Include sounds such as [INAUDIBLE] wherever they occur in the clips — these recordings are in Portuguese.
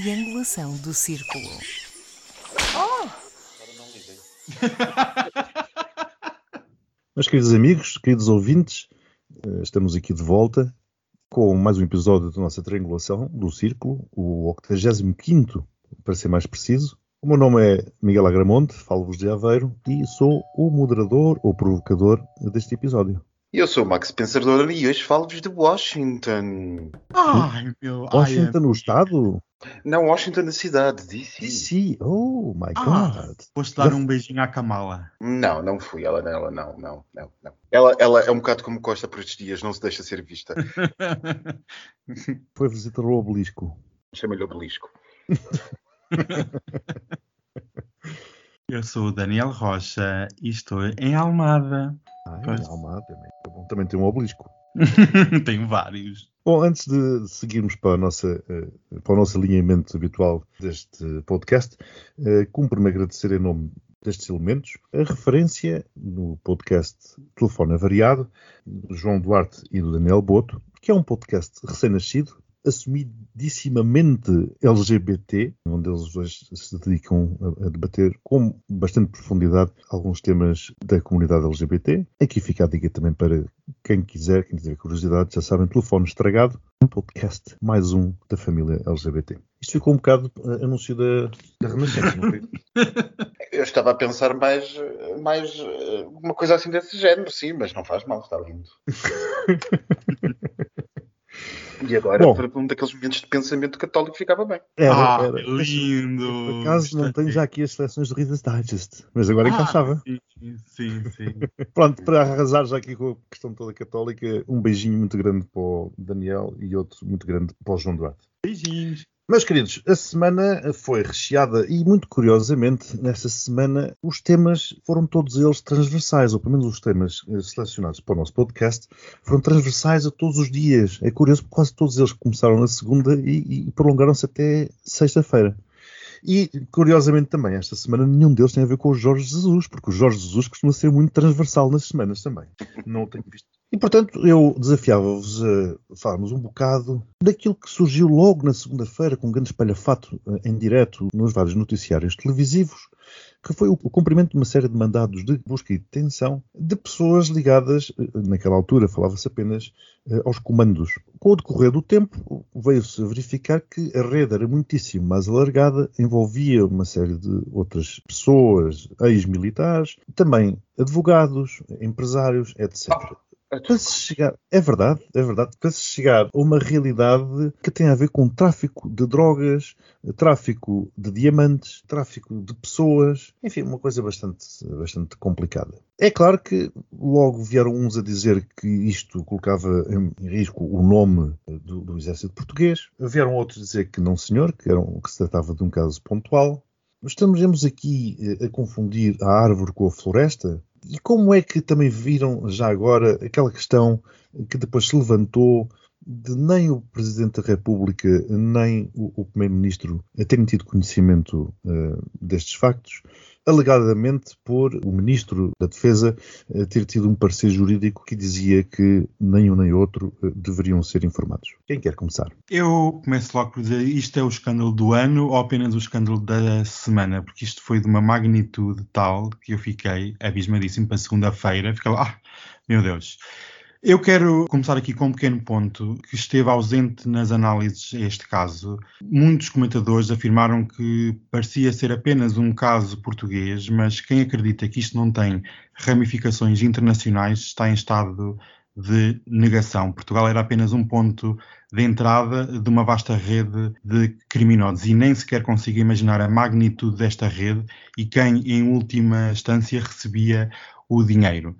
triangulação do círculo. [LAUGHS] Meus queridos amigos, queridos ouvintes, eh, estamos aqui de volta com mais um episódio da nossa triangulação do círculo, o 85 para ser mais preciso. O meu nome é Miguel Agramonte, falo-vos de Aveiro e sou o moderador ou provocador deste episódio. Eu sou o Max Pensador e hoje falo-vos de Washington. Ai, meu. Washington, no estado? Não, Washington na cidade, DC. DC, oh my Ah, god. Foste dar um beijinho à Kamala. Não, não fui ela, ela não, não, não, não. Ela, ela é um bocado como Costa por estes dias, não se deixa ser vista. [LAUGHS] Foi visitar o obelisco. Chama-lhe obelisco. [LAUGHS] Eu sou o Daniel Rocha e estou em Almada. Ah, é Almada também. É bom também tem um obelisco. [LAUGHS] Tenho vários. Bom, antes de seguirmos para, nossa, eh, para o nosso alinhamento habitual deste podcast, eh, cumpre-me agradecer em nome destes elementos a referência no podcast Telefone Variado, do João Duarte e do Daniel Boto, que é um podcast recém-nascido, assumidissimamente LGBT, onde eles dois se dedicam a, a debater com bastante profundidade alguns temas da comunidade LGBT. Aqui fica a dica também para quem quiser, quem tiver curiosidade, já sabem, telefone estragado, um podcast, mais um da família LGBT. Isto ficou um bocado eh, anúncio da, da Renascença, não foi? [LAUGHS] Eu estava a pensar mais, mais eh, uma coisa assim desse género, sim, mas não faz mal, está lindo. [LAUGHS] E agora, Bom. para um daqueles momentos de pensamento católico, ficava bem. Era, ah, era. lindo. Por acaso não tenho já aqui as seleções do Reader's Digest, mas agora encaixava. Ah, sim, sim, sim. [LAUGHS] Pronto, para arrasar já aqui com a questão toda católica, um beijinho muito grande para o Daniel e outro muito grande para o João Duarte. Beijinhos. Meus queridos, a semana foi recheada e, muito curiosamente, nessa semana os temas foram todos eles transversais, ou pelo menos os temas eh, selecionados para o nosso podcast foram transversais a todos os dias. É curioso porque quase todos eles começaram na segunda e, e prolongaram-se até sexta-feira. E, curiosamente também, esta semana nenhum deles tem a ver com o Jorge Jesus, porque o Jorge Jesus costuma ser muito transversal nas semanas também. Não tenho visto. E, portanto, eu desafiava-vos a falarmos um bocado daquilo que surgiu logo na segunda-feira, com um grande espalhafato eh, em direto nos vários noticiários televisivos, que foi o o cumprimento de uma série de mandados de busca e detenção de pessoas ligadas, eh, naquela altura falava-se apenas, eh, aos comandos. Com o decorrer do tempo, veio-se verificar que a rede era muitíssimo mais alargada, envolvia uma série de outras pessoas, ex-militares, também advogados, empresários, etc. Para se chegar, é verdade, é verdade, para se chegar a uma realidade que tem a ver com tráfico de drogas, tráfico de diamantes, tráfico de pessoas, enfim, uma coisa bastante, bastante complicada. É claro que logo vieram uns a dizer que isto colocava em risco o nome do, do exército português, vieram outros a dizer que não senhor, que, era que se tratava de um caso pontual. Estamos aqui eh, a confundir a árvore com a floresta? E como é que também viram já agora aquela questão que depois se levantou de nem o Presidente da República nem o, o Primeiro-Ministro terem tido conhecimento eh, destes factos, alegadamente por o Ministro da Defesa eh, ter tido um parecer jurídico que dizia que nem um nem outro eh, deveriam ser informados. Quem quer começar? Eu começo logo por dizer isto é o escândalo do ano ou apenas o escândalo da semana, porque isto foi de uma magnitude tal que eu fiquei abismadíssimo para segunda-feira. Fiquei lá, ah, meu Deus. Eu quero começar aqui com um pequeno ponto que esteve ausente nas análises a este caso. Muitos comentadores afirmaram que parecia ser apenas um caso português, mas quem acredita que isto não tem ramificações internacionais está em estado de negação. Portugal era apenas um ponto de entrada de uma vasta rede de criminosos e nem sequer consigo imaginar a magnitude desta rede e quem, em última instância, recebia o dinheiro.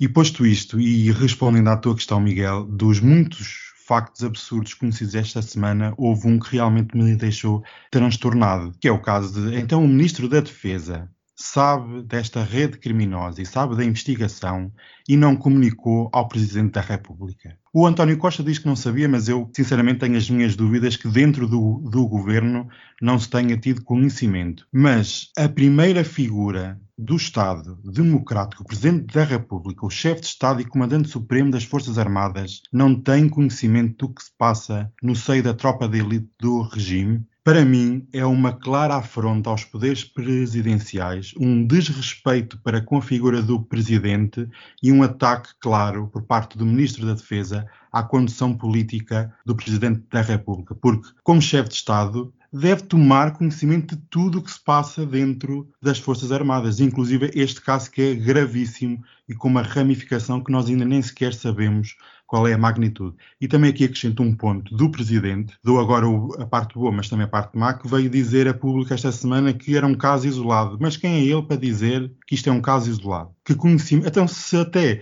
E posto isto, e respondendo à tua questão, Miguel, dos muitos factos absurdos conhecidos esta semana, houve um que realmente me deixou transtornado, que é o caso de, então, o Ministro da Defesa sabe desta rede criminosa e sabe da investigação e não comunicou ao Presidente da República. O António Costa diz que não sabia, mas eu sinceramente tenho as minhas dúvidas que dentro do, do governo não se tenha tido conhecimento. Mas a primeira figura do Estado democrático, o Presidente da República, o chefe de Estado e Comandante Supremo das Forças Armadas, não tem conhecimento do que se passa no seio da tropa de elite do regime. Para mim, é uma clara afronta aos poderes presidenciais, um desrespeito para com a figura do presidente e um ataque claro por parte do Ministro da Defesa à condução política do Presidente da República, porque, como chefe de Estado, deve tomar conhecimento de tudo o que se passa dentro das Forças Armadas, inclusive este caso que é gravíssimo e com uma ramificação que nós ainda nem sequer sabemos qual é a magnitude. E também aqui acrescento um ponto do Presidente, dou agora a parte boa, mas também a parte má, que veio dizer a público esta semana que era um caso isolado. Mas quem é ele para dizer que isto é um caso isolado? Que conhecimento... Então, se até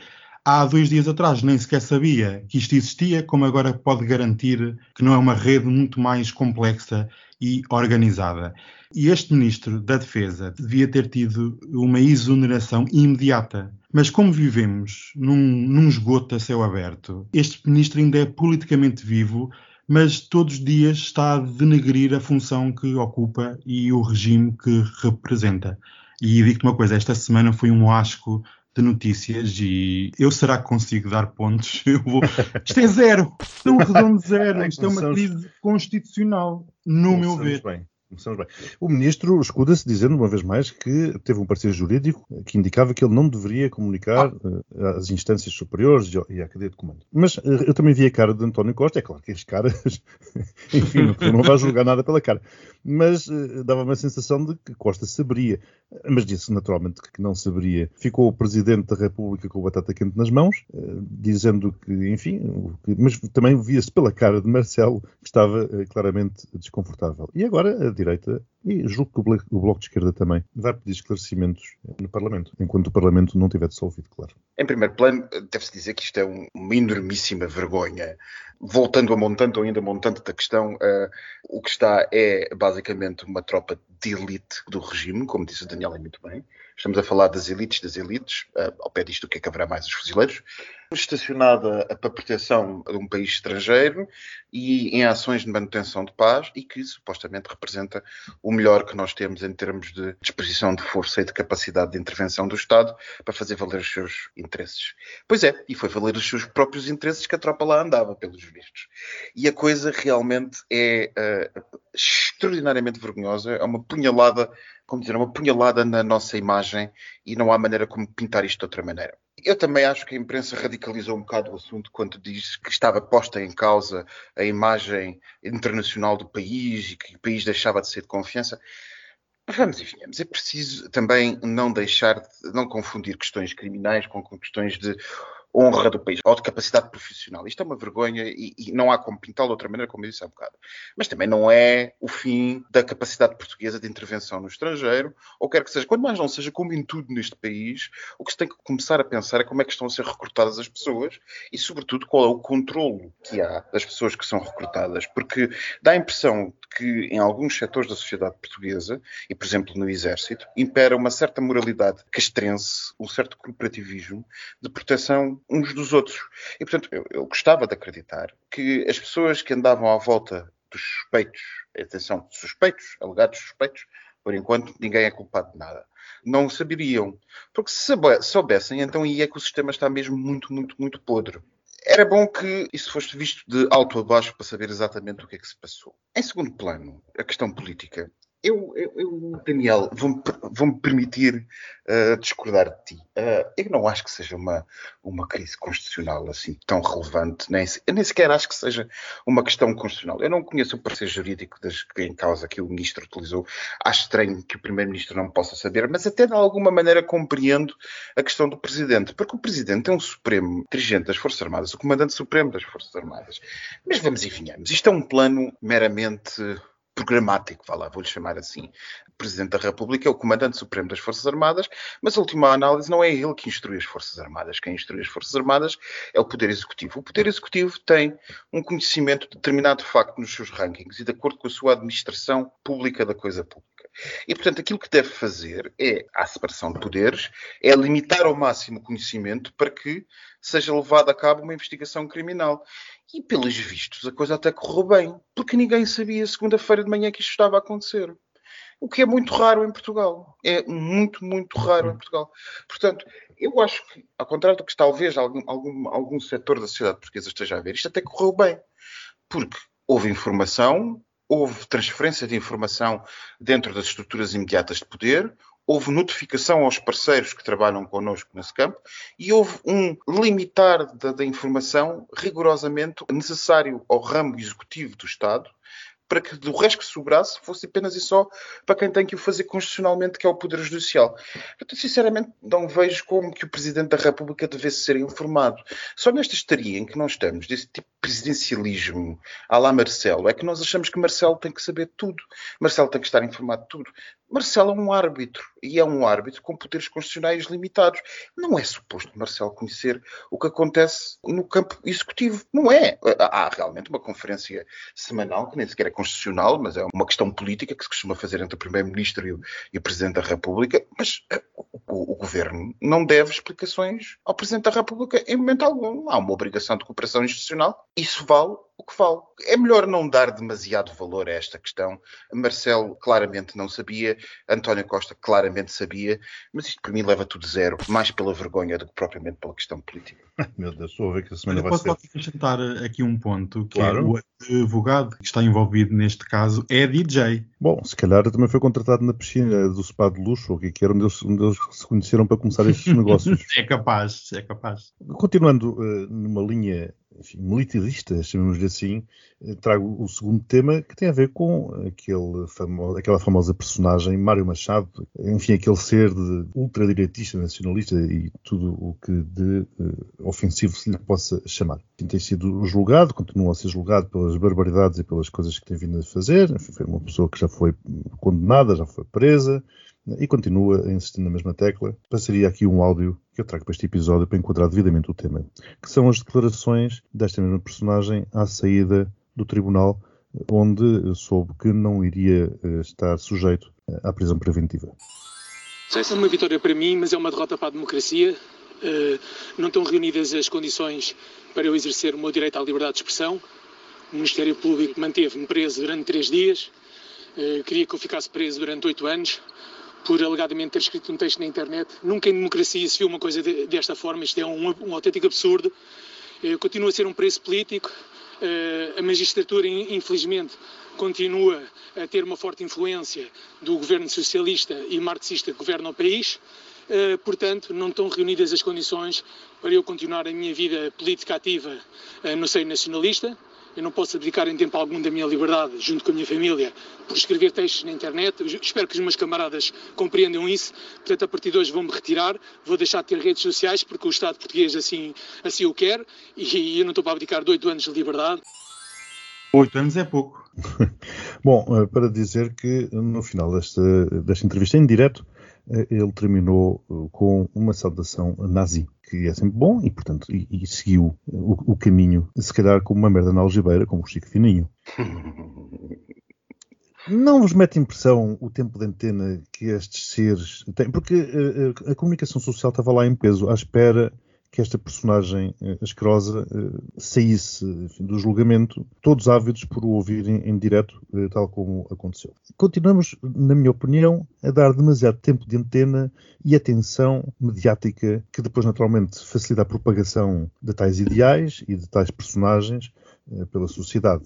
há dois dias atrás nem sequer sabia que isto existia, como agora pode garantir que não é uma rede muito mais complexa e organizada. E este ministro da Defesa devia ter tido uma exoneração imediata. Mas como vivemos num, num esgoto a céu aberto, este ministro ainda é politicamente vivo, mas todos os dias está a denegrir a função que ocupa e o regime que representa. E digo-te uma coisa, esta semana foi um asco de notícias e eu será que consigo dar pontos? [LAUGHS] Eu vou... Isto é zero, isto é um redondo zero, isto é uma crise constitucional, no meu ver. Bem. Começamos bem. O ministro escuda-se dizendo, uma vez mais, que teve um parecer jurídico que indicava que ele não deveria comunicar ah. às instâncias superiores e à cadeia de comando. Mas uh, eu também vi a cara de António Costa, é claro que as caras, [LAUGHS] enfim, não vai julgar nada pela cara, mas uh, dava-me a sensação de que Costa saberia, mas disse naturalmente que não saberia. Ficou o Presidente da República com o batata quente nas mãos, dizendo que, enfim, mas também via-se pela cara de Marcelo que estava claramente desconfortável. E agora direita e julgo que o Bloco de Esquerda também vai pedir esclarecimentos no Parlamento, enquanto o Parlamento não tiver dissolvido, claro. Em primeiro plano, deve-se dizer que isto é um, uma enormíssima vergonha. Voltando a montante ou ainda montante da questão, uh, o que está é basicamente uma tropa de elite do regime, como disse o Daniel muito bem. Estamos a falar das elites das elites, uh, ao pé disto o que é que haverá mais os fuzileiros, estacionada para proteção de um país estrangeiro e em ações de manutenção de paz e que supostamente representa melhor que nós temos em termos de disposição de força e de capacidade de intervenção do Estado para fazer valer os seus interesses. Pois é, e foi valer os seus próprios interesses que a tropa lá andava, pelos vistos. E a coisa realmente é uh, extraordinariamente vergonhosa, é uma punhalada, como dizer, uma punhalada na nossa imagem e não há maneira como pintar isto de outra maneira. Eu também acho que a imprensa radicalizou um bocado o assunto quando diz que estava posta em causa a imagem internacional do país e que o país deixava de ser de confiança. Vamos e venhamos. É preciso também não deixar, de, não confundir questões criminais com questões de honra do país ou de capacidade profissional. Isto é uma vergonha e, e não há como pintá-lo de outra maneira, como eu disse há bocado. Mas também não é o fim da capacidade portuguesa de intervenção no estrangeiro, ou quer que seja, quando mais não seja, como em tudo neste país, o que se tem que começar a pensar é como é que estão a ser recrutadas as pessoas e, sobretudo, qual é o controlo que há das pessoas que são recrutadas. Porque dá a impressão que em alguns setores da sociedade portuguesa, e por exemplo no Exército, impera uma certa moralidade castrense, um certo corporativismo de proteção uns dos outros. E portanto, eu, eu gostava de acreditar que as pessoas que andavam à volta dos suspeitos, atenção, suspeitos, alegados suspeitos, por enquanto ninguém é culpado de nada. Não saberiam. Porque se soubessem, então aí é que o sistema está mesmo muito, muito, muito podre. Era bom que isso fosse visto de alto a baixo para saber exatamente o que é que se passou. Em segundo plano, a questão política. Eu, eu, eu Daniel, vou-me vou permitir uh, discordar de ti. Uh, eu não acho que seja uma, uma crise constitucional assim tão relevante, nem, nem sequer acho que seja uma questão constitucional. Eu não conheço o parecer jurídico das, em causa que o ministro utilizou. Acho estranho que o primeiro-ministro não possa saber, mas até de alguma maneira compreendo a questão do presidente, porque o presidente é um supremo dirigente das Forças Armadas, o comandante supremo das Forças Armadas. Mas vamos e venhamos. Isto é um plano meramente programático, vá lá, vou-lhe chamar assim. Presidente da República é o Comandante Supremo das Forças Armadas, mas a última análise não é ele que instrui as Forças Armadas. Quem instrui as Forças Armadas é o Poder Executivo. O Poder Executivo tem um conhecimento determinado de facto nos seus rankings e de acordo com a sua administração pública da coisa pública. E, portanto, aquilo que deve fazer é a separação de poderes, é limitar ao máximo o conhecimento para que seja levada a cabo uma investigação criminal. E, pelos vistos, a coisa até correu bem, porque ninguém sabia segunda-feira de manhã que isto estava a acontecer. O que é muito raro em Portugal. É muito, muito raro em Portugal. Portanto, eu acho que, ao contrário do que talvez algum, algum, algum setor da sociedade portuguesa esteja a ver, isto até correu bem. Porque houve informação, houve transferência de informação dentro das estruturas imediatas de poder, houve notificação aos parceiros que trabalham connosco nesse campo e houve um limitar da, da informação rigorosamente necessário ao ramo executivo do Estado para que do resto que sobrasse fosse apenas e só para quem tem que o fazer constitucionalmente, que é o Poder Judicial. Eu, sinceramente, não vejo como que o Presidente da República devesse ser informado. Só nesta estaria em que nós estamos, desse tipo de presidencialismo à la Marcelo, é que nós achamos que Marcelo tem que saber tudo. Marcelo tem que estar informado de tudo. Marcelo é um árbitro e é um árbitro com poderes constitucionais limitados. Não é suposto Marcelo conhecer o que acontece no campo executivo. Não é. Há realmente uma conferência semanal que nem sequer é constitucional, mas é uma questão política que se costuma fazer entre o Primeiro-Ministro e, e, o Presidente da República. Mas uh, o, o, Governo não deve explicações ao Presidente da República em momento algum. Há uma obrigação de cooperação institucional. Isso vale o que vale. É melhor não dar demasiado valor a esta questão. Marcelo claramente não sabia, António Costa claramente sabia, mas isto para mim leva tudo zero, mais pela vergonha do que propriamente pela questão política. [LAUGHS] Meu Deus, estou a ver que a semana vai posso ser. Posso acrescentar aqui um ponto, que claro. é o advogado que está envolvido neste caso é DJ. Bom, se calhar também foi contratado na piscina do spa de luxo, ou o que é era, onde eles, onde eles se conheceram para começar estes [LAUGHS] negócios. é capaz, é capaz. Continuando uh, numa linha enfim, militarista, chamemos-lhe assim, eh, trago o segundo tema que tem a ver com aquele famo aquela famosa personagem Mário Machado, enfim, aquele ser de ultradireitista, nacionalista e tudo o que de uh, ofensivo se lhe possa chamar. Tem sido julgado, continua a ser julgado pelas barbaridades e pelas coisas que tem vindo a fazer. Foi uma pessoa que já foi condenada, já foi presa, e continua a insistir na mesma tecla. Passaria aqui um áudio que eu trago para este episódio para enquadrar devidamente o tema, que são as declarações desta mesma personagem à saída do tribunal, onde soube que não iria eh, estar sujeito à prisão preventiva. Essa é uma vitória para mim, mas é uma derrota para a democracia. Eh, não estão reunidas as condições para eu exercer o meu direito à liberdade de expressão. O Ministério Público manteve-me preso durante três dias. Eh, queria que eu ficasse preso durante oito anos por alegadamente ter escrito um texto na internet. Nunca em democracia se viu uma coisa de, desta forma, isto é um, um autêntico absurdo. Eh, continua a ser um preço político. Eh, a magistratura, infelizmente, continua a ter uma forte influência do governo socialista e marxista que governa o país. Eh, portanto, não estão reunidas as condições para eu continuar a minha vida política ativa no seio nacionalista. Eu não posso abdicar em tempo algum da minha liberdade, junto com a minha família, por escrever textos na internet. Espero que os meus camaradas compreendam isso. Portanto, a partir de hoje vou-me retirar, vou deixar de ter redes sociais, porque o Estado português assim, assim o quer, e eu não estou para abdicar de oito anos de liberdade. Oito anos é pouco. [LAUGHS] Bom, eh, para dizer que no final desta, desta entrevista em direto, eh, ele terminou eh, com uma saudação nazi, que é sempre bom e, portanto, e, e seguiu o, o, caminho, se calhar com uma merda na algibeira, como o Chico Fininho. [LAUGHS] Não vos mete impressão o tempo de antena que estes seres têm? Porque a, a comunicação social estava lá em peso, à espera que esta personagem uh, asquerosa uh, saísse enfim, do julgamento, todos ávidos por o ouvirem em direto, uh, tal como aconteceu. Continuamos, na minha opinião, a dar demasiado tempo de antena e atenção mediática, que depois, naturalmente, facilita a propagação de tais ideais e de tais personagens pela sociedade.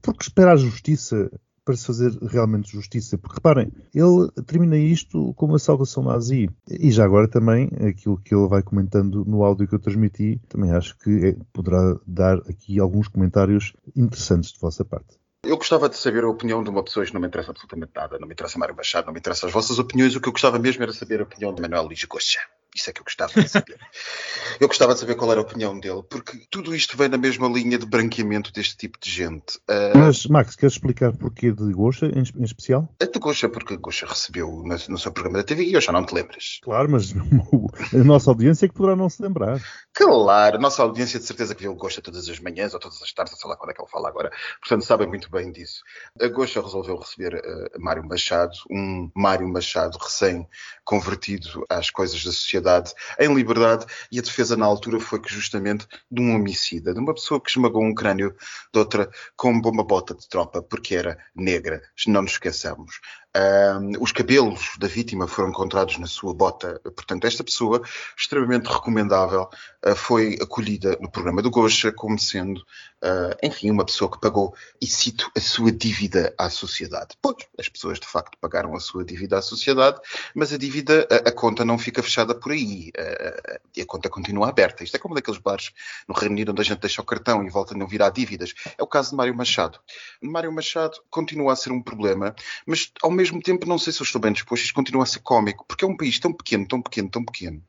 Porque esperar a justiça para se fazer realmente justiça. Porque reparem, ele termina isto com uma saudação nazi. E já agora também, aquilo que ele vai comentando no áudio que eu transmiti, também acho que é, poderá dar aqui alguns comentários interessantes de vossa parte. Eu gostava de saber a opinião de uma pessoa que não me interessa absolutamente nada. Não me interessa Mário Machado, não me interessa as vossas opiniões. O que eu gostava mesmo era saber a opinião de Manuel Luís Gosta. Isso é que eu gostava de saber. [LAUGHS] eu gostava de saber qual era a opinião dele, porque tudo isto vem na mesma linha de branqueamento deste tipo de gente. Uh... Mas, Max, queres explicar porquê de Gosha em, em especial? É de Gosha, porque Gosha recebeu no, no, seu programa da TV e eu já não te lembras. Claro, mas [LAUGHS] a nossa audiência é que poderá não se lembrar. Claro, nossa audiência de certeza que viu o Gosha todas as manhãs ou todas as tardes, sei lá quando é que ele fala agora. Portanto, sabem muito bem disso. A Gosha resolveu receber uh, Mário Machado, um Mário Machado recém-convertido às coisas da sociedade, em liberdade, e a defesa na altura foi que justamente de um homicida, de uma pessoa que esmagou um crânio de outra com uma bota de tropa, porque era negra, não nos esqueçamos. Um, os cabelos da vítima foram encontrados na sua bota. Portanto, esta pessoa, extremamente recomendável, uh, foi acolhida no programa do Gocha como sendo, uh, enfim, uma pessoa que pagou, e cito, a sua dívida à sociedade. Pois, as pessoas de facto pagaram a sua dívida à sociedade, mas a dívida, a, a conta não fica fechada por aí. Uh, e a conta continua aberta. Isto é como daqueles bares no Reino Unido onde a gente deixa o cartão e volta a não virar dívidas. É o caso de Mário Machado. Mário Machado continua a ser um problema, mas ao mesmo tempo não sei se eu estou bem disposto, isto continua a ser cómico, porque é um país tão pequeno, tão pequeno, tão pequeno,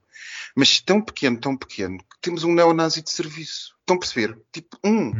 mas tão pequeno, tão pequeno, que temos um neonazi de serviço. Estão a perceber? Tipo, um.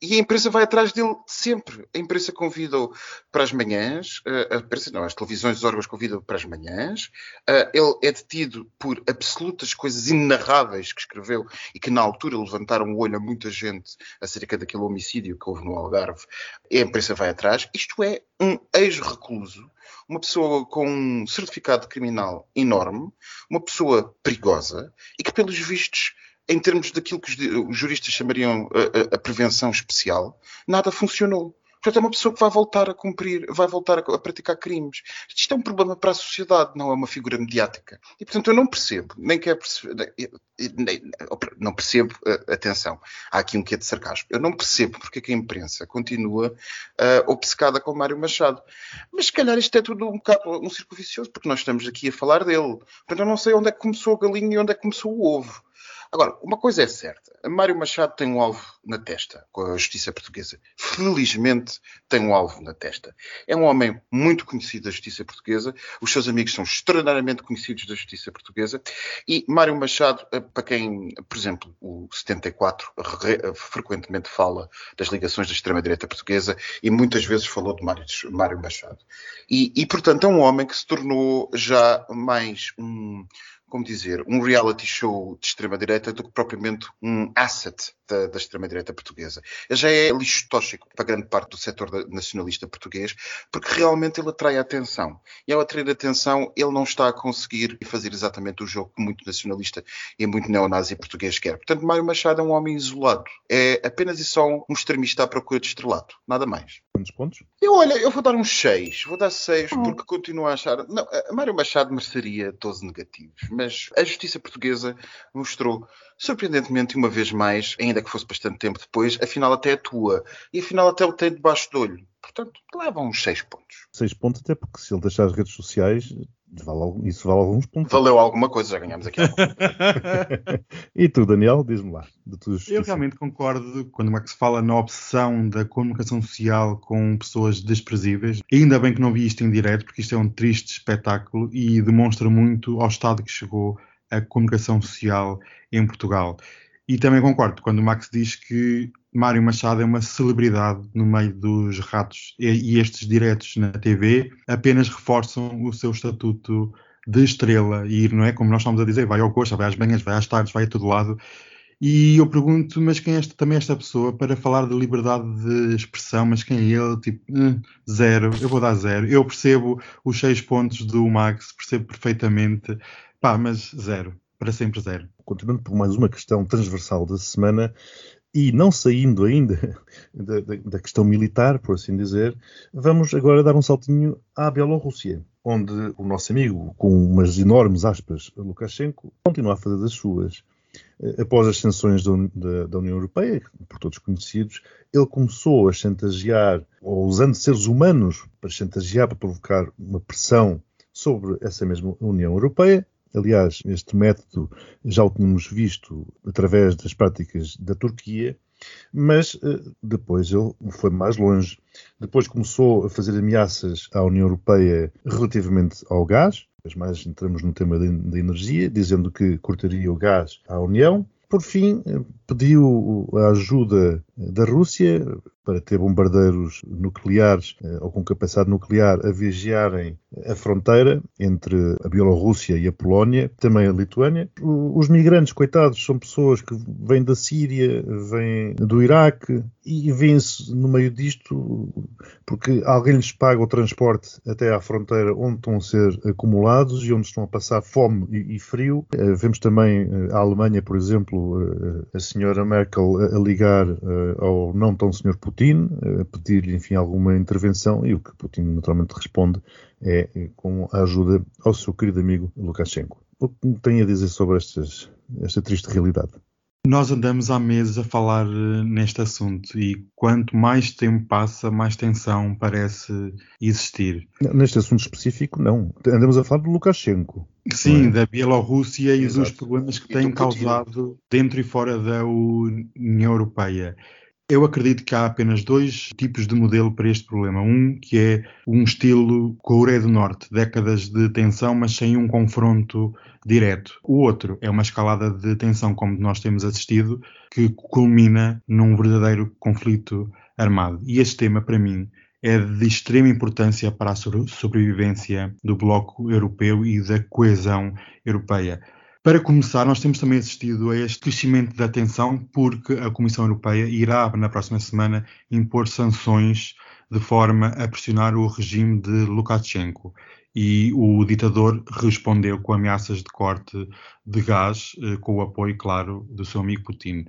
E a imprensa vai atrás dele sempre. A imprensa convida-o para as manhãs, eh, a imprensa, não, as televisões dos órgãos convidam-o para as manhãs. Eh, ele é detido por absolutas coisas inenarráveis que escreveu e que na altura levantaram o olho a muita gente acerca daquele homicídio que houve no Algarve. E a imprensa vai atrás. Isto é um ex-recluso, uma pessoa com um certificado criminal enorme, uma pessoa perigosa e que, pelos vistos, em termos daquilo que os juristas chamariam a, a, prevenção especial, nada funcionou. Portanto, é uma pessoa que vai voltar a cumprir, vai voltar a, praticar crimes. Isto é um problema para a sociedade, não é uma figura mediática. E, portanto, eu não percebo, nem quero perceber, não percebo, atenção, há aqui um quê de sarcasmo. Eu não percebo porque é que a imprensa continua uh, obcecada com Mário Machado. Mas, se calhar, isto é tudo um bocado um círculo vicioso, porque nós estamos aqui a falar dele. Portanto, eu não sei onde é que começou a galinha e onde é que começou o ovo. Agora, uma coisa é certa: Mário Machado tem um alvo na testa com a justiça portuguesa. Felizmente tem um alvo na testa. É um homem muito conhecido da justiça portuguesa, os seus amigos são extraordinariamente conhecidos da justiça portuguesa e Mário Machado, eh, para quem, por exemplo, o 74 eh, frequentemente fala das ligações da extrema-direita portuguesa e muitas vezes falou de Mário, Mário Machado. E, e, portanto, é um homem que se tornou já mais um como dizer, um reality show de extrema-direita do que propriamente um asset da, da extrema-direita portuguesa. Ele já é lixo tóxico para grande parte do setor nacionalista português, porque realmente ele atrai a atenção. E ao atrair a atenção, ele não está a conseguir fazer exatamente o jogo que muito nacionalista e muito neonazi português quer. Portanto, Mário Machado é um homem isolado. É apenas e só um extremista à procura de estrelato. Nada mais. Quantos pontos? Eu, olha, eu vou dar uns 6. Vou dar 6 oh. porque continuo a achar... Não, Mário Machado mereceria 12 negativos, mas a justiça portuguesa mostrou surpreendentemente, uma vez mais, ainda que fosse bastante tempo depois, afinal até atua. E afinal até o tem debaixo do olho. Portanto, leva uns 6 pontos. 6 pontos, até porque se ele deixar as redes sociais, vale, isso vale alguns pontos. Valeu alguma coisa, já ganhamos aqui. [LAUGHS] e tu, Daniel, diz-me lá. Eu realmente concordo quando o Max fala na obsessão da comunicação social com pessoas desprezíveis. Ainda bem que não vi isto em direto, porque isto é um triste espetáculo e demonstra muito ao estado que chegou a comunicação social em Portugal. E também concordo quando o Max diz que Mário Machado é uma celebridade no meio dos ratos e, estes diretos na TV apenas reforçam o seu estatuto de estrela e não é? Como nós estamos a dizer, vai ao Coxa, vai às manhãs, vai às tardes, vai a todo lado. E eu pergunto, mas quem é esta, também esta pessoa para falar de liberdade de expressão? Mas quem é ele? Tipo, hum, zero. Eu vou dar zero. Eu percebo os seis pontos do Max, percebo perfeitamente Pá, mas zero. Para sempre zero. Continuando por mais uma questão transversal da semana, e não saindo ainda [LAUGHS] da, da, da, questão militar, por assim dizer, vamos agora dar um saltinho à Bielorrússia, onde o nosso amigo, com umas enormes aspas, Lukashenko, continua a fazer das suas. Eh, após as sanções da, da União Europeia, por todos conhecidos, ele começou a chantagear, ou usando seres humanos para chantagear, para provocar uma pressão sobre essa mesma União Europeia, Aliás, este método já o tínhamos visto através das práticas da Turquia, mas eh, depois ele foi mais longe. Depois começou a fazer ameaças à União Europeia relativamente ao gás, depois mais entramos no tema da energia, dizendo que cortaria o gás à União. Por fim, eh, pediu a ajuda da Rússia para ter bombardeiros nucleares eh, ou com capacidade nuclear a vigiarem a fronteira entre a Bielorrússia e a Polónia, também a Lituânia. Os migrantes, coitados, são pessoas que vêm da Síria, vêm do Iraque e vêm-se no meio disto porque alguém lhes paga o transporte até à fronteira onde estão a ser acumulados e onde estão a passar fome e, frio. Eh, vemos também eh, a Alemanha, por exemplo, a senhora Merkel a ligar ao não tão senhor Putin, a pedir-lhe, enfim, alguma intervenção e o que Putin naturalmente responde é com a ajuda ao seu querido amigo Lukashenko. O que tem a dizer sobre estas, esta triste realidade? Nós andamos há meses a falar eh, neste assunto e quanto mais tempo passa, mais tensão parece existir. Neste assunto específico, não. Andamos a falar do Lukashenko. Sim, é? da Bielorrússia e dos problemas que tem causado dentro e fora da União Europeia. Eu acredito que há apenas dois tipos de modelo para este problema. Um que é um estilo Coreia do Norte, décadas de tensão, mas sem um confronto direto. O outro é uma escalada de tensão, como nós temos assistido, que culmina num verdadeiro conflito armado. E este tema, para mim, é de extrema importância para a sobrevivência do bloco europeu e da coesão europeia. Para começar, nós temos também assistido a este crescimento da tensão, porque a Comissão Europeia irá, na próxima semana, impor sanções de forma a pressionar o regime de Lukashenko. E o ditador respondeu com ameaças de corte de gás, eh, com o apoio, claro, do seu amigo Putin.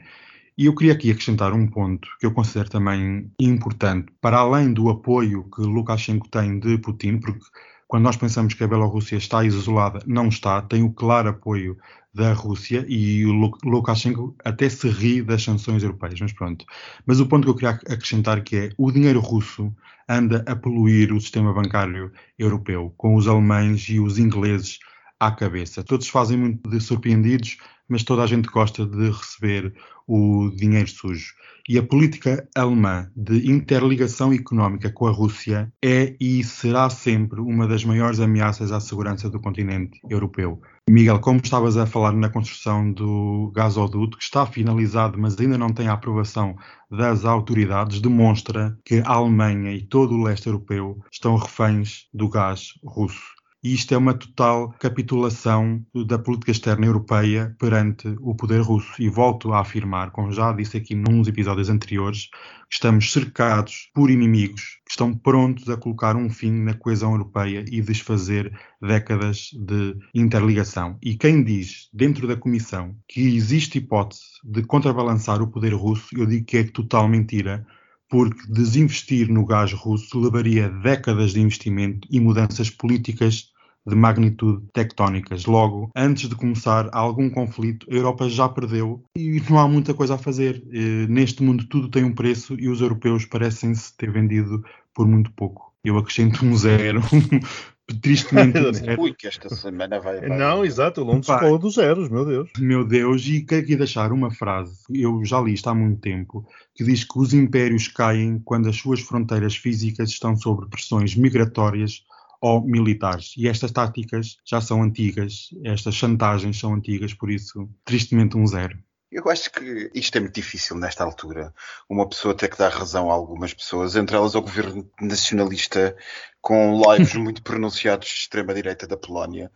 E eu queria aqui acrescentar um ponto que eu considero também importante, para além do apoio que Lukashenko tem de Putin, porque quando nós pensamos que a Bielorrússia está isolada, não está, tem o claro apoio da Rússia e o Lukashenko até se ri das sanções europeias, mas pronto. Mas o ponto que eu queria acrescentar que é o dinheiro russo anda a poluir o sistema bancário europeu, com os alemães e os ingleses à cabeça. Todos fazem muito de surpreendidos, mas toda a gente gosta de receber o dinheiro sujo. E a política alemã de interligação económica com a Rússia é e será sempre uma das maiores ameaças à segurança do continente europeu. Miguel, como estavas a falar na construção do gasoduto, que está finalizado, mas ainda não tem a aprovação das autoridades, demonstra que a Alemanha e todo o leste europeu estão reféns do gás russo e isto é uma total capitulação da política externa europeia perante o poder russo. E volto a afirmar, como já disse aqui nos episódios anteriores, que estamos cercados por inimigos que estão prontos a colocar um fim na coesão europeia e desfazer décadas de interligação. E quem diz dentro da Comissão que existe hipótese de contrabalançar o poder russo, eu digo que é total mentira porque desinvestir no gás russo levaria décadas de investimento e mudanças políticas de magnitude tectónicas. Logo, antes de começar algum conflito, a Europa já perdeu e não há muita coisa a fazer. Eh, neste mundo tudo tem um preço e os europeus parecem-se ter vendido por muito pouco. Eu acrescento um zero [LAUGHS] tristemente. [LAUGHS] Ui, que esta semana vai. vai. Não, exato, longe de escola dos zeros, meu Deus. Meu Deus, e quero aqui deixar uma frase, eu já li isto há muito tempo, que diz que os impérios caem quando as suas fronteiras físicas estão sob pressões migratórias ou militares. E estas táticas já são antigas, estas chantagens são antigas, por isso, tristemente, um zero. Eu acho que isto é muito difícil nesta altura. Uma pessoa ter que dar razão a algumas pessoas, entre elas ao governo nacionalista com lives [LAUGHS] muito pronunciados de extrema-direita da Polónia.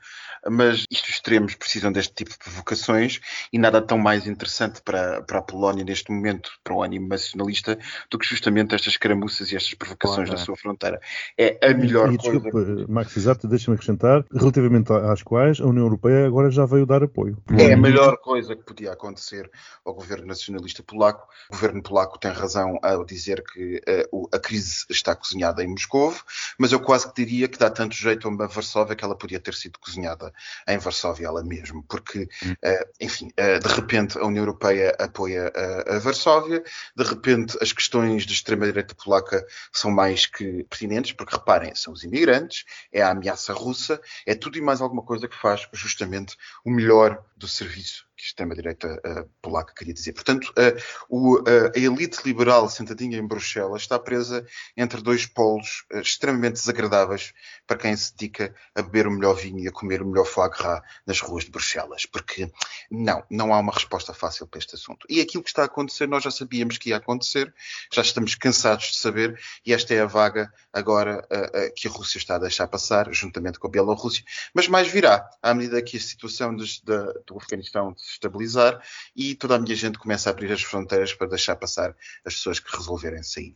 Mas isto extremos precisam deste tipo de provocações e nada tão mais interessante para, para a Polónia neste momento, para o ânimo nacionalista, do que justamente estas caramuças e estas provocações claro. na sua fronteira. É a melhor e, coisa. Desculpa, Max, exato, deixa-me acrescentar, relativamente às quais a União Europeia agora já veio dar apoio. É a melhor coisa que podia acontecer ao governo nacionalista polaco. O governo polaco tem razão ao dizer que uh, a crise está cozinhada em Moscou, mas eu quase que diria que dá tanto jeito a uma Varsóvia que ela podia ter sido cozinhada em Varsóvia ela mesma, porque, uh, enfim, uh, de repente a União Europeia apoia a, a Varsóvia, de repente as questões de extrema-direita polaca são mais que pertinentes, porque reparem, são os imigrantes, é a ameaça russa, é tudo e mais alguma coisa que faz justamente o melhor do serviço extrema-direita uh, polaca queria dizer. Portanto, uh, o, uh, a elite liberal sentadinha em Bruxelas está presa entre dois polos extremamente desagradáveis para quem se dedica a beber o melhor vinho e a comer o melhor foie gras nas ruas de Bruxelas. Porque, não, não há uma resposta fácil para este assunto. E aquilo que está a acontecer, nós já sabíamos que ia acontecer, já estamos cansados de saber, e esta é a vaga agora que a Rússia está a deixar passar, juntamente com a Bielorrússia, mas mais virá, à medida que a situação do Afeganistão estabilizar e toda a minha gente começa a abrir as fronteiras para deixar passar as pessoas que resolverem sair.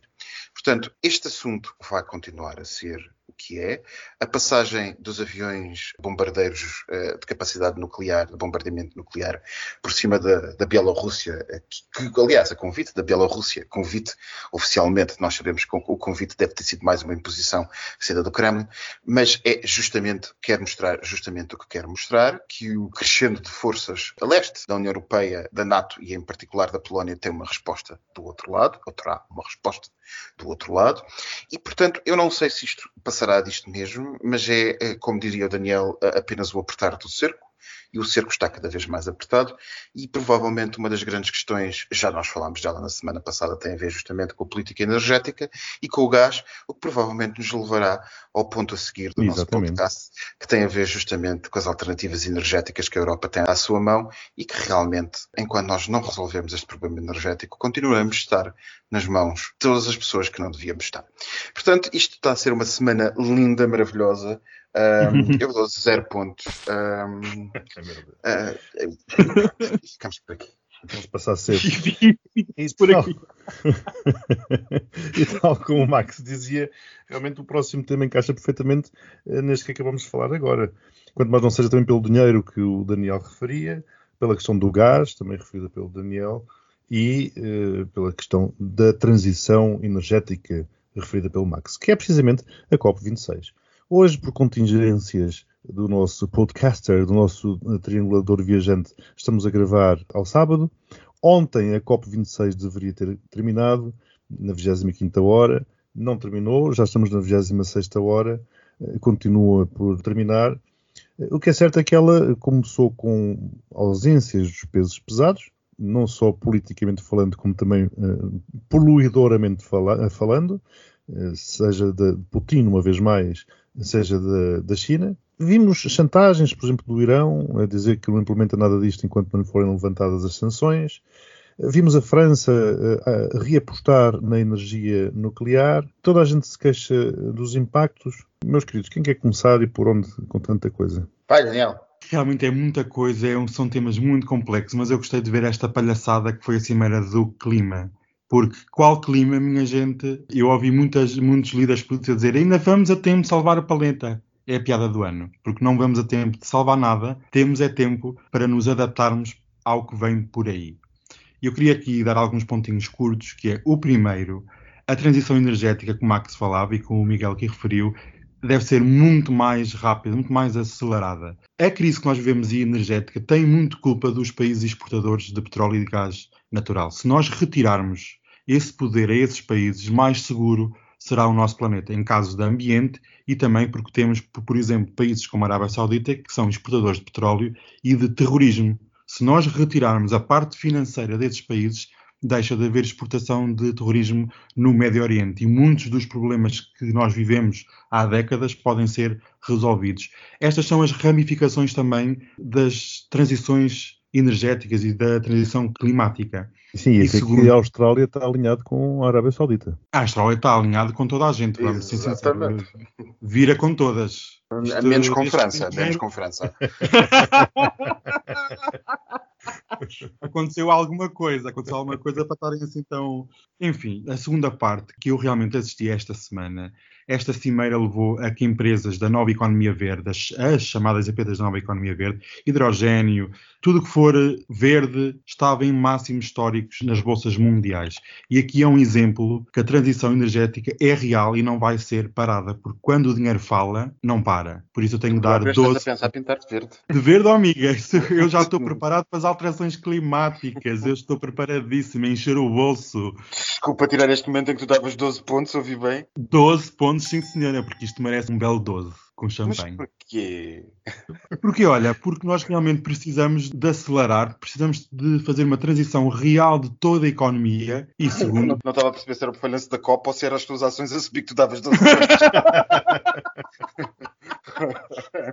Portanto, este assunto vai continuar a ser o que é, a passagem dos aviões bombardeiros uh, de capacidade nuclear, de bombardeamento nuclear, por cima da, da Bielorrússia, que, que, aliás, a convite da Bielorrússia, convite oficialmente, nós sabemos que o convite deve ter sido mais uma imposição saída do Kremlin, mas é justamente, quer mostrar justamente o que quer mostrar, que o crescendo de forças a leste da União Europeia, da NATO e em particular da Polónia tem uma resposta do outro lado, ou terá uma resposta do outro lado, e portanto eu não sei se isto passará disto mesmo, mas é, é como diria o Daniel, apenas o apertar do cerco, e o cerco está cada vez mais apertado e provavelmente uma das grandes questões, já nós falámos dela na semana passada, tem a ver justamente com a política energética e com o gás, o que provavelmente nos levará ao ponto a seguir do Exatamente. nosso podcast, que tem a ver justamente com as alternativas energéticas que a Europa tem à sua mão e que realmente, enquanto nós não resolvemos este problema energético, continuamos a estar nas mãos de todas as pessoas que não devíamos estar. Portanto, isto está a ser uma semana linda, maravilhosa, um, [LAUGHS] eu dou zero pontos. Um, uh, [LAUGHS] ficamos por aqui. Vamos passar cedo. [LAUGHS] e, por aqui. e tal como o Max dizia, realmente o próximo tema encaixa perfeitamente uh, neste que acabamos de falar agora. Quanto mais não seja também pelo dinheiro que o Daniel referia, pela questão do gás, também referida pelo Daniel, e uh, pela questão da transição energética referida pelo Max, que é precisamente a COP26. Hoje, por contingências do nosso podcaster, do nosso eh, triangulador viajante, estamos a gravar ao sábado. Ontem a COP26 deveria ter terminado, na 25 hora. Não terminou, já estamos na 26 hora, eh, continua por terminar. Eh, o que é certo é que ela começou com ausências dos pesos pesados, não só politicamente falando, como também uh, poluidoramente fala falando, uh, seja de Putin, uma vez mais, seja da, da China. Vimos chantagens, por exemplo, do Irão, a dizer que não implementa nada disto enquanto não forem levantadas as sanções. Vimos a França a, a reapostar na energia nuclear. Toda a gente se queixa dos impactos. Meus queridos, quem quer começar e por onde com tanta coisa? Vai, Daniel. Realmente é muita coisa, é são temas muito complexos, mas eu gostei de ver esta palhaçada que foi a cimeira do clima. Porque qual clima, minha gente? Eu ouvi muitas, muitos líderes políticos dizer ainda vamos a tempo de salvar o planeta. É a piada do ano, porque não vamos a tempo de salvar nada, temos é tempo para nos adaptarmos ao que vem por aí. Eu queria aqui dar alguns pontinhos curtos, que é o primeiro, a transição energética que o Max falava e que o Miguel aqui referiu, deve ser muito mais rápida, muito mais acelerada. A crise que nós vivemos e energética tem muito culpa dos países exportadores de petróleo e de gás natural. Se nós retirarmos esse poder a esses países, mais seguro será o nosso planeta, em caso de ambiente e também porque temos, por exemplo, países como a Arábia Saudita que são exportadores de petróleo e de terrorismo. Se nós retirarmos a parte financeira desses países, deixa de haver exportação de terrorismo no Médio Oriente e muitos dos problemas que nós vivemos há décadas podem ser resolvidos. Estas são as ramificações também das transições energéticas e da transição climática. Sim, e, e segundo... que a Austrália está alinhado com a Arábia Saudita. A Austrália está alinhado com toda a gente, vamos ser sinceros. Vira com todas. Isto, menos com França, menos com França. [LAUGHS] aconteceu alguma coisa, aconteceu alguma coisa para estarem assim tão. Enfim, a segunda parte que eu realmente assisti esta semana esta cimeira levou a que empresas da nova economia verde, as, as chamadas empresas da nova economia verde, hidrogênio, tudo que for verde, estava em máximos históricos nas bolsas mundiais. E aqui é um exemplo que a transição energética é real e não vai ser parada, porque quando o dinheiro fala, não para. Por isso eu tenho que dar 12... a pensar pintar de verde. De verde, amiga, eu já estou [LAUGHS] preparado para as alterações climáticas, eu estou preparadíssimo a encher o bolso. Desculpa tirar este momento em que tu davas 12 pontos, ouvi bem? 12 pontos pontos, sim senhora, porque isto merece um belo 12 com champanhe. Mas porquê? Porque, olha, porque nós realmente precisamos de acelerar, precisamos de fazer uma transição real de toda a economia e segundo... Não, não estava a perceber se era o falhanço da Copa ou se eram as tuas ações a subir que tu davas 12 [LAUGHS]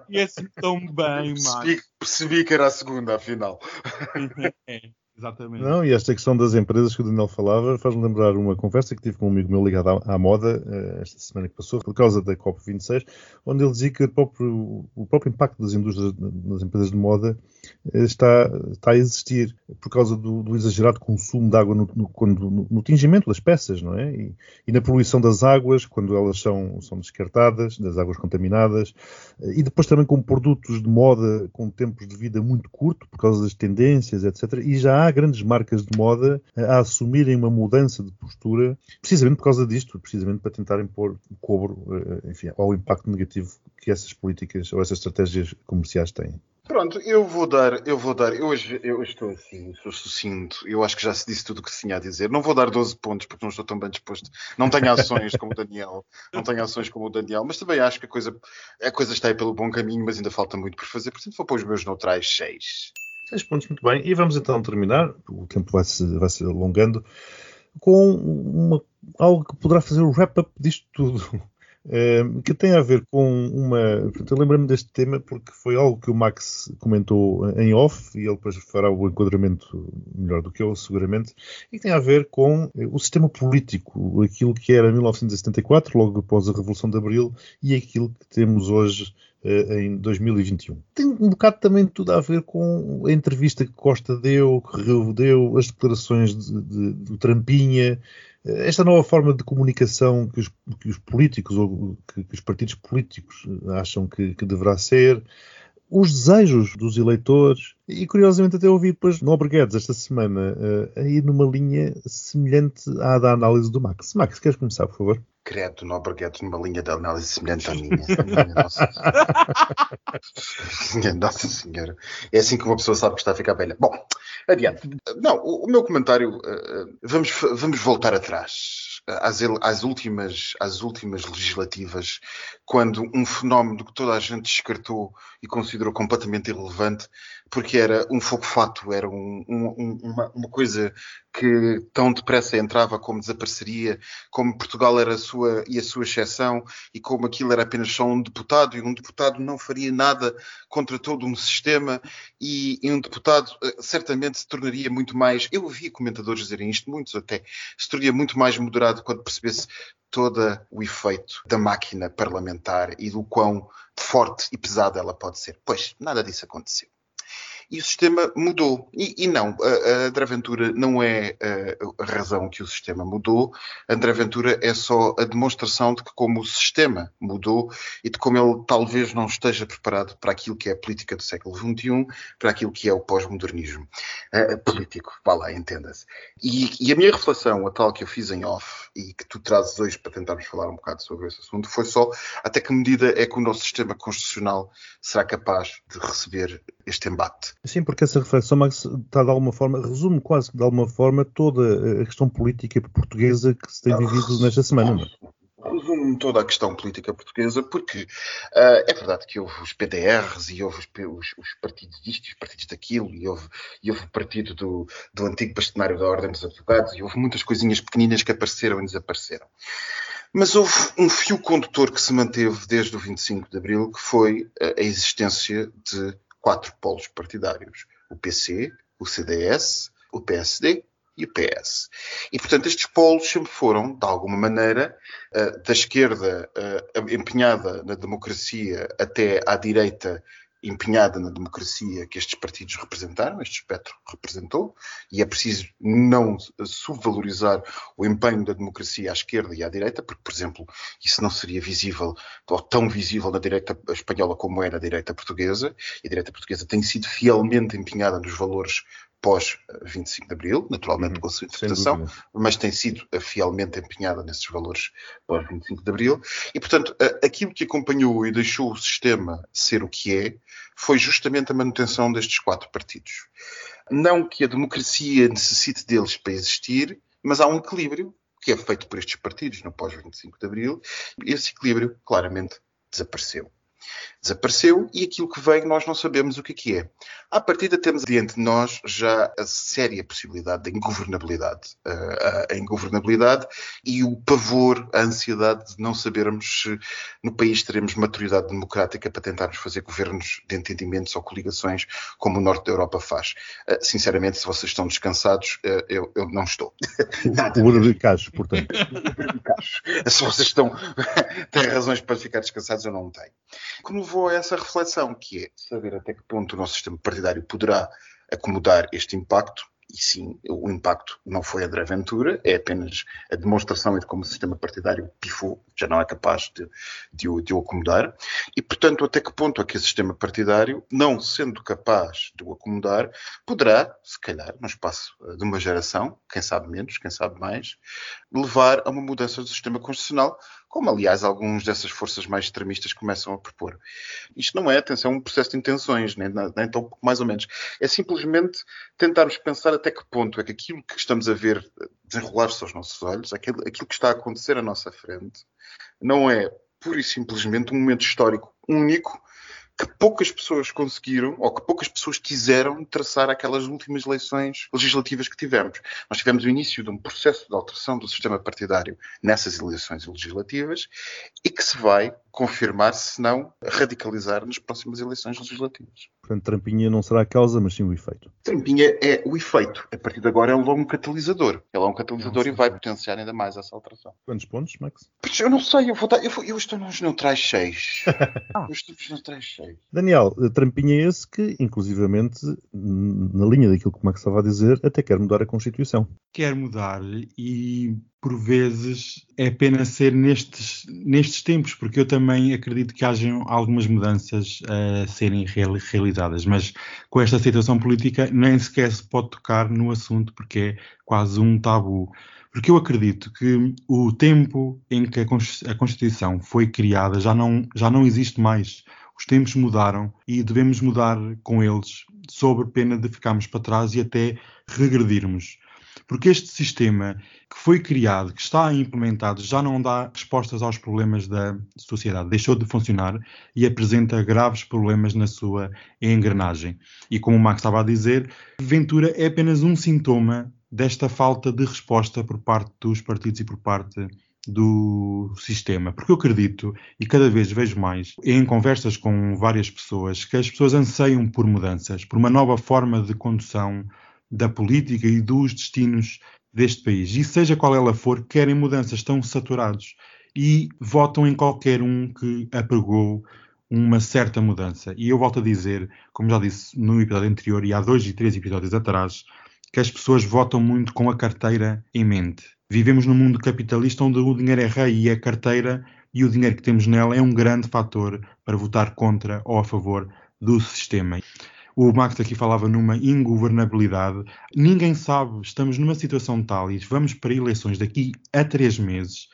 E assim tão bem, percebi, percebi que era a segunda, afinal. Exatamente. Não, e esta questão das empresas que o Daniel falava faz-me lembrar uma conversa que tive com um amigo meu ligado à, à moda uh, esta semana que passou, por causa da COP26, onde ele dizia que próprio, o próprio impacto das indústrias, das empresas de moda, uh, está, está a existir por causa do, do exagerado consumo de água no, no, no, no, tingimento das peças, não é? E, e, na poluição das águas, quando elas são, são descartadas, das águas contaminadas, uh, e depois também com produtos de moda com tempos de vida muito curto, por causa das tendências, etc. E já há há grandes marcas de moda a assumirem uma mudança de postura, precisamente por causa disto, precisamente para tentarem pôr o cobro, eh, enfim, ao impacto negativo que essas políticas ou essas estratégias comerciais têm. Pronto, eu vou dar, eu vou dar, eu hoje eu estou assim, sou sucinto, eu acho que já se disse tudo o que se tinha a dizer. Não vou dar 12 pontos porque não estou tão bem disposto. Não tenho ações como o Daniel, não tenho ações como o Daniel, mas também acho que a coisa, a coisa está aí pelo bom caminho, mas ainda falta muito por fazer, portanto vou pôr os meus neutrais 6. Seis pontos, muito bem. E vamos então terminar, o tempo vai se, vai se alongando, com uma, algo que poderá fazer o wrap-up disto tudo. É, [LAUGHS] que tem a ver com uma. eu lembrei-me deste tema porque foi algo que o Max comentou em off e ele depois fará o enquadramento melhor do que eu, seguramente, e tem a ver com o sistema político, aquilo que era 1974, logo após a Revolução de Abril, e aquilo que temos hoje eh, em 2021. Tem um bocado também tudo a ver com a entrevista que Costa deu, que Rio deu, as declarações de, de, do Trampinha, eh, esta nova forma de comunicação que os, que os políticos ou que, que, os partidos políticos acham que, que, deverá ser, os desejos dos eleitores e curiosamente até ouvi depois Nobre Guedes esta semana uh, a ir numa linha semelhante à da análise do Max. Max, queres começar, por favor? Credo, Nobre Guedes numa linha de análise semelhante à minha. [LAUGHS] minha nossa. nossa Senhora. É assim que uma pessoa sabe que está a ficar velha. Bom, adiante. Não, o, o meu comentário, uh, vamos, vamos voltar atrás às, às, últimas, às últimas legislativas, quando um fenómeno que toda a gente descartou e considerou completamente irrelevante, porque era um fogo-fato, era um, um, uma, uma, coisa que tão depressa entrava como desapareceria, como Portugal era a sua e a sua exceção, e como aquilo era apenas só um deputado, e um deputado não faria nada contra todo um sistema, e, e um deputado uh, certamente se tornaria muito mais. Eu ouvi comentadores dizerem isto, muitos até, se tornaria muito mais moderado quando percebesse todo o efeito da máquina parlamentar e do quão forte e pesada ela pode ser. Pois, nada disso aconteceu e o sistema mudou. E, e não, a, a André Ventura não é a, a, razão que o sistema mudou, a André Ventura é só a demonstração de que como o sistema mudou e de como ele talvez não esteja preparado para aquilo que é a política do século XXI, para aquilo que é o pós-modernismo uh, político, vá lá, entenda-se. E, e, a minha reflexão, a tal que eu fiz em off e que tu trazes hoje para tentarmos falar um bocado sobre esse assunto, foi só até que medida é que o nosso sistema constitucional será capaz de receber este embate. Sim, porque essa reflexão, Max, está de alguma forma, resume quase de alguma forma toda a questão política portuguesa que se tem vivido nesta semana. Não? É? resume toda a questão política portuguesa, porque uh, é verdade que houve os PDRs e houve os, os, os partidos disto e os partidos daquilo, e houve, e houve o partido do, do antigo bastonário da Ordem dos Advogados, e houve muitas coisinhas pequeninas que apareceram e desapareceram. Mas houve um fio condutor que se manteve desde o 25 de Abril, que foi a existência de quatro polos partidários: o PC, o CDS, o PSD e o PS. E, portanto, estes polos sempre foram, de alguma maneira, eh, da esquerda eh, empenhada na democracia até à direita empenhada na democracia que estes partidos representaram, este espectro representou, e é preciso não subvalorizar o empenho da democracia à esquerda e à direita, porque, por exemplo, isso não seria visível, ou tão visível na direita espanhola como é na direita portuguesa, e a direita portuguesa tem sido fielmente empenhada nos valores pós 25 de Abril, naturalmente uhum, com a sua interpretação, mas tem sido fielmente empenhada nesses valores pós 25 de Abril. E, portanto, aquilo que acompanhou e deixou o sistema ser o que é, foi justamente a manutenção destes quatro partidos. Não que a democracia necessite deles para existir, mas há um equilíbrio que é feito por estes partidos no pós 25 de Abril, e esse equilíbrio claramente desapareceu. Desapareceu e aquilo que vem nós não sabemos o que, é que é. À partida temos diante de nós já a séria possibilidade da ingovernabilidade. Uh, a ingovernabilidade e o pavor, a ansiedade de não sabermos se no país teremos maturidade democrática para tentarmos fazer governos de entendimentos ou coligações como o norte da Europa faz. Uh, sinceramente, se vocês estão descansados, uh, eu, eu, não estou. O Bruno Cacho, portanto. [LAUGHS] se vocês estão, [LAUGHS] têm razões para ficar descansados, eu não tenho. O que me levou a essa reflexão, que é saber até que ponto o nosso sistema partidário poderá acomodar este impacto. E sim, o impacto não foi André Ventura, é apenas a demonstração de como o sistema partidário pifou, já não é capaz de, de, o, de o acomodar, e portanto até que ponto é que esse sistema partidário, não sendo capaz de o acomodar, poderá, se calhar, no espaço de uma geração, quem sabe menos, quem sabe mais, levar a uma mudança do sistema constitucional como aliás alguns dessas forças mais extremistas começam a propor. Isto não é, atenção, um processo de intenções, nem, nem tão mais ou menos. É simplesmente tentarmos pensar até que ponto é que aquilo que estamos a ver desenrolar-se aos nossos olhos, aquilo, aquilo que está a acontecer à nossa frente, não é pura e simplesmente um momento histórico único que poucas pessoas conseguiram, ou que poucas pessoas quiseram traçar aquelas últimas eleições legislativas que tivemos. Nós tivemos o início de um processo de alteração do sistema partidário nessas eleições legislativas e que se vai confirmar, se não radicalizar nas próximas eleições legislativas. Portanto, Trampinha não será a causa, mas sim o efeito. Trampinha é o efeito. A partir de agora é logo um catalisador. Ele é um catalisador e vai potenciar ainda mais essa alteração. Quantos pontos, Max? Pois eu não sei, eu, vou dar, eu, vou, eu estou nos neutrais 6. [LAUGHS] eu estou nos neutrais 6. Daniel, Trampinha é esse que, inclusivamente, na linha daquilo que o Max estava a dizer, até quer mudar a Constituição. Quer mudar e por vezes é pena ser nestes, nestes tempos, porque eu também acredito que hajam algumas mudanças a serem realizadas, mas com esta situação política nem sequer se pode tocar no assunto, porque é quase um tabu. Porque eu acredito que o tempo em que a Constituição foi criada já não, já não existe mais. Os tempos mudaram e devemos mudar com eles, sob pena de ficarmos para trás e até regredirmos. Porque este sistema que foi criado, que está implementado, já não dá respostas aos problemas da sociedade. Deixou de funcionar e apresenta graves problemas na sua engrenagem. E como o Max estava a dizer, Ventura é apenas um sintoma desta falta de resposta por parte dos partidos e por parte do sistema, porque eu acredito e cada vez vejo mais em conversas com várias pessoas que as pessoas anseiam por mudanças, por uma nova forma de condução da política e dos destinos deste país. E seja qual ela for, querem mudanças, estão saturados e votam em qualquer um que apregou uma certa mudança. E eu volto a dizer, como já disse no episódio anterior e há dois e três episódios atrás, que as pessoas votam muito com a carteira em mente. Vivemos num mundo capitalista onde o dinheiro é rei e a carteira e o dinheiro que temos nela é um grande fator para votar contra ou a favor do sistema. O Max aqui falava numa ingovernabilidade. Ninguém sabe, estamos numa situação tal e vamos para eleições daqui a três meses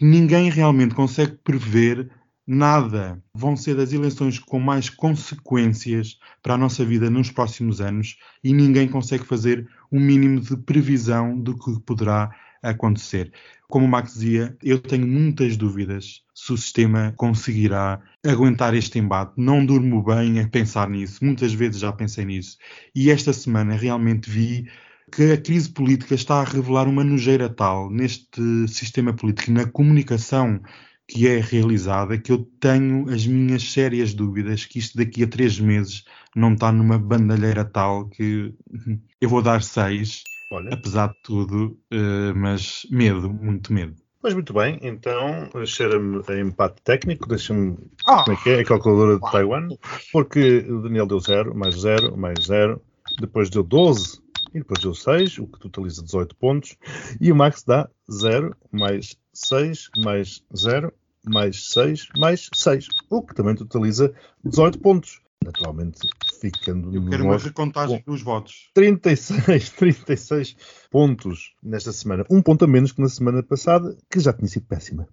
ninguém realmente consegue prever nada. Vão ser das eleições com mais consequências para a nossa vida nos próximos anos e ninguém consegue fazer um mínimo de previsão do que poderá acontecer. Como o Max dizia, eu tenho muitas dúvidas se o sistema conseguirá aguentar este embate. Não durmo bem a pensar nisso, muitas vezes já pensei nisso. E esta semana realmente vi que a crise política está a revelar uma nojeira tal neste sistema político, na comunicação que é realizada, que eu tenho as minhas sérias dúvidas que isto daqui a três meses não está numa bandalheira tal que [LAUGHS] eu vou dar seis Olha. apesar de tudo, uh, mas medo, muito medo. Mas muito bem, então cheira-me a empate técnico, deixa-me. Ah. Como é que é? A calculadora de Taiwan. Porque o Daniel deu 0, mais 0, mais 0, depois deu 12 e depois deu 6, o que totaliza 18 pontos. E o Max dá 0, mais 6, mais 0, mais 6, mais 6, o que também totaliza 18 pontos naturalmente ficando Eu quero uma recontagem dos votos. 36, 36 [LAUGHS] pontos nesta semana. Um ponto a menos que na semana passada, que já tinha sido péssima.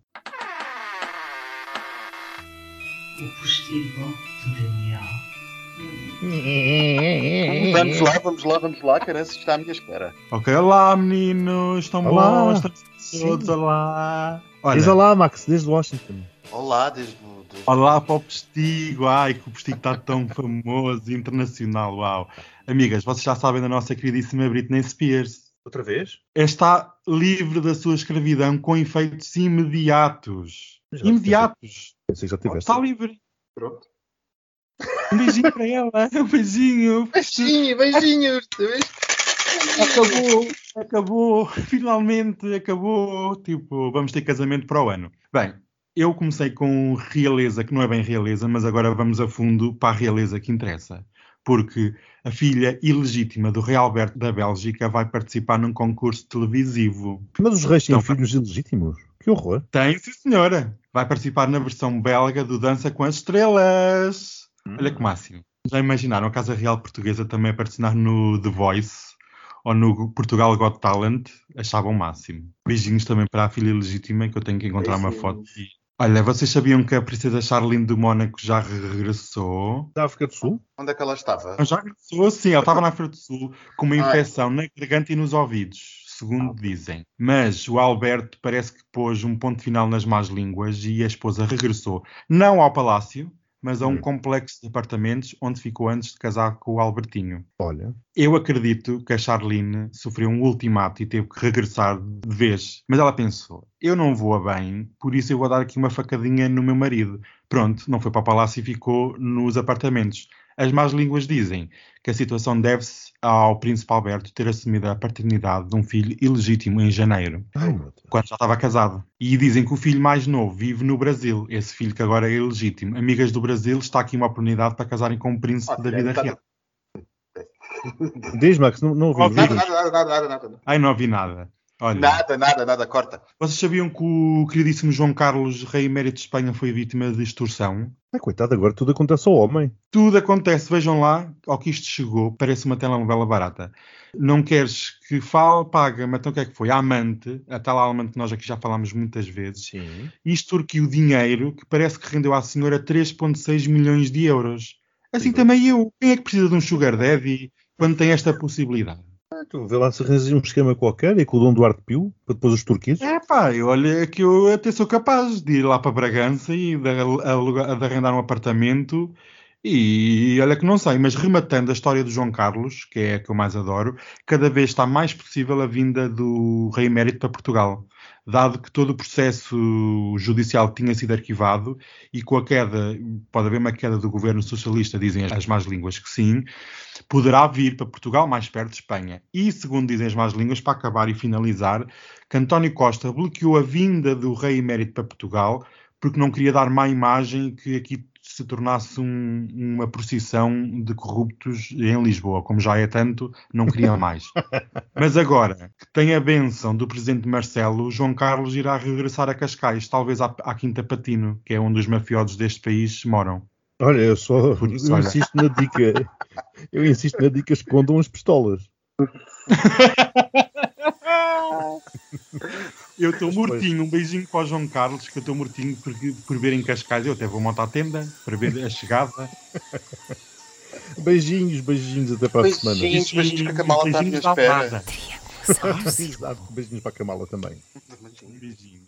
O postigo de Daniel. Vamos lá, vamos lá, vamos lá, Caranças está à minha espera. Ok, olá meninos, estão olá. bons, estão todos, olá. Olha, Diz olá, Max, desde Washington. Olá, desde Olá para o Postigo, ai que o Postigo está tão famoso, internacional, uau. Amigas, vocês já sabem da nossa queridíssima Britney Spears. Outra vez? Está livre da sua escravidão com efeitos imediatos. Já imediatos. Pensei que já tivesse. Está livre. Pronto. Um beijinho para ela, [LAUGHS] um beijinho. Beijinho, beijinhos. Acabou, acabou, finalmente acabou. Tipo, vamos ter casamento para o ano. Bem, eu comecei com realeza, que não é bem realeza, mas agora vamos a fundo para a realeza que interessa. Porque a filha ilegítima do rei Alberto da Bélgica vai participar num concurso televisivo. Mas os reis têm Então, filhos ilegítimos? Que horror. Tem, sim senhora. Vai participar na versão belga do Dança com as Estrelas. Olha que máximo. Já imaginaram a Casa Real Portuguesa também a participar no The Voice ou no Portugal Got Talent? Achavam o máximo. Beijinhos também para a filha legítima, que eu tenho que encontrar uma foto. E... Olha, vocês sabiam que a princesa Charlene do Mónaco já regressou? Da África do Sul? Onde é que ela estava? Já regressou, sim. Ela estava na África do Sul com uma Ai. infecção na garganta e nos ouvidos, segundo dizem. Mas o Alberto parece que pôs um ponto final nas más línguas e a esposa regressou, não ao palácio, mas a um Hum. complexo de apartamentos onde ficou antes de casar com o Albertinho. Olha. Eu acredito que a Charlene sofreu um ultimato e teve que regressar de vez. Mas ela pensou: eu não vou a bem, por isso eu vou dar aqui uma facadinha no meu marido. Pronto, não foi para o palácio e ficou nos apartamentos. As más línguas dizem que a situação deve-se ao príncipe Alberto ter assumido a paternidade de um filho ilegítimo em janeiro, Ai, quando já estava casado. E dizem que o filho mais novo vive no Brasil, esse filho que agora é ilegítimo. Amigas do Brasil, está aqui uma oportunidade para casarem com um príncipe da vida Olha, real. Diz, Max, não, não ouvi. Nada, nada. Ai, não ouvi nada. Olha, Nada, nada, nada, corta. vocês sabiam que o queridíssimo João Carlos, rei emérito de Espanha, foi vítima de extorsão? Ai, coitado, agora tudo acontece ao homem. Tudo acontece, vejam lá, ao que isto chegou, parece uma telenovela barata. Não queres que fale, paga, mas então o que é que foi? A amante, a tal amante que nós aqui já falámos muitas vezes, Sim. o dinheiro que parece que rendeu à senhora 3,6 milhões de euros. Assim Sim. também eu. Quem é que precisa de um sugar daddy quando tem esta possibilidade? Tu vê lá se arranjas um esquema qualquer e com o Dom Duarte Pio, para depois os turqueses. É pá, eu olha que eu até sou capaz de ir lá para Bragança e de, alugar- de arrendar um apartamento e olha que não sei, mas rematando a história do João Carlos, que é a que eu mais adoro, cada vez está mais possível a vinda do rei emérito para Portugal. Dado que todo o processo judicial tinha sido arquivado e com a queda, pode haver uma queda do governo socialista, dizem as- más línguas que sim, poderá vir para Portugal mais perto de Espanha. E, segundo dizem as más línguas, para acabar e finalizar, que António Costa bloqueou a vinda do rei emérito para Portugal porque não queria dar má imagem que aqui se tornasse um- uma procissão de corruptos em Lisboa, como já é tanto, não queria [LAUGHS] mais. Mas agora que tem a benção do presidente Marcelo, João Carlos irá regressar a Cascais, talvez à, à Quinta Patino, que é onde os mafiosos deste país moram. Olha, eu só Por isso, eu olha. insisto na dica. Eu insisto na dica, escondam as pistolas. [LAUGHS] Eu estou mortinho, um beijinho para o João Carlos, que eu estou mortinho por, por ver em Cascais. Eu até vou montar a tenda para ver a chegada. [LAUGHS] Beijinhos, beijinhos até para a semana. Beijinhos. beijinhos que a Kamala está à minha Beijinhos espera. Beijinhos para a Kamala também. Um beijinho.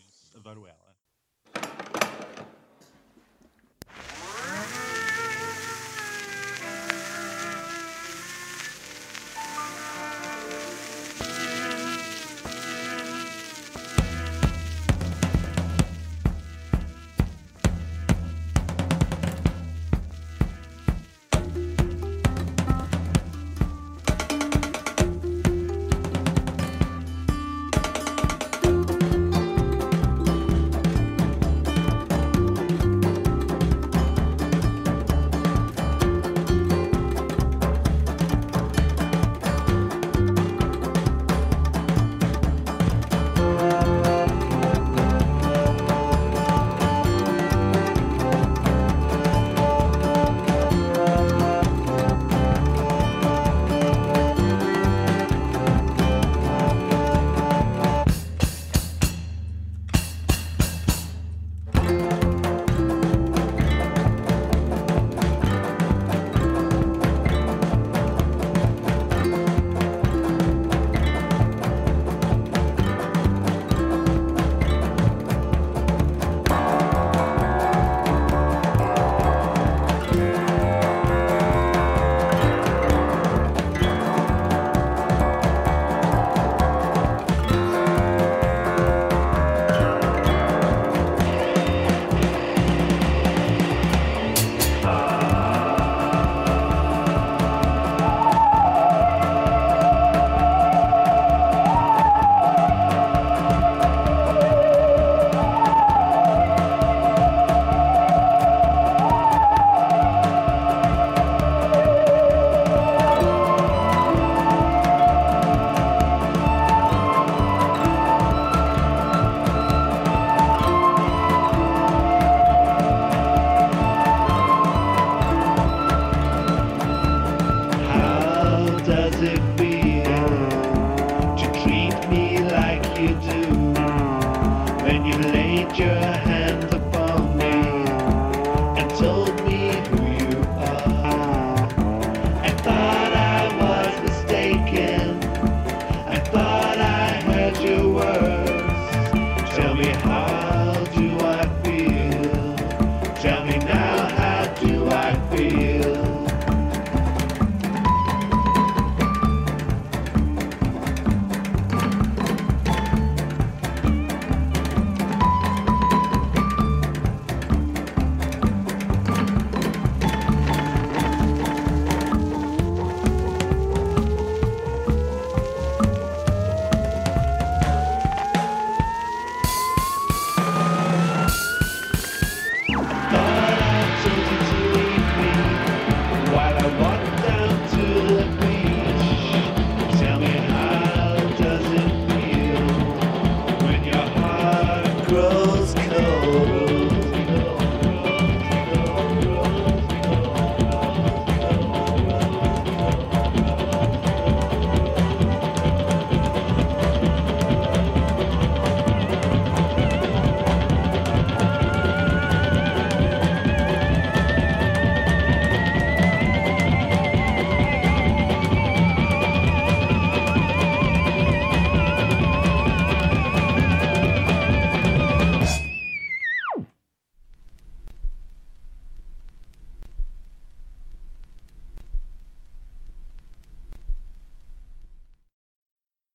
We have.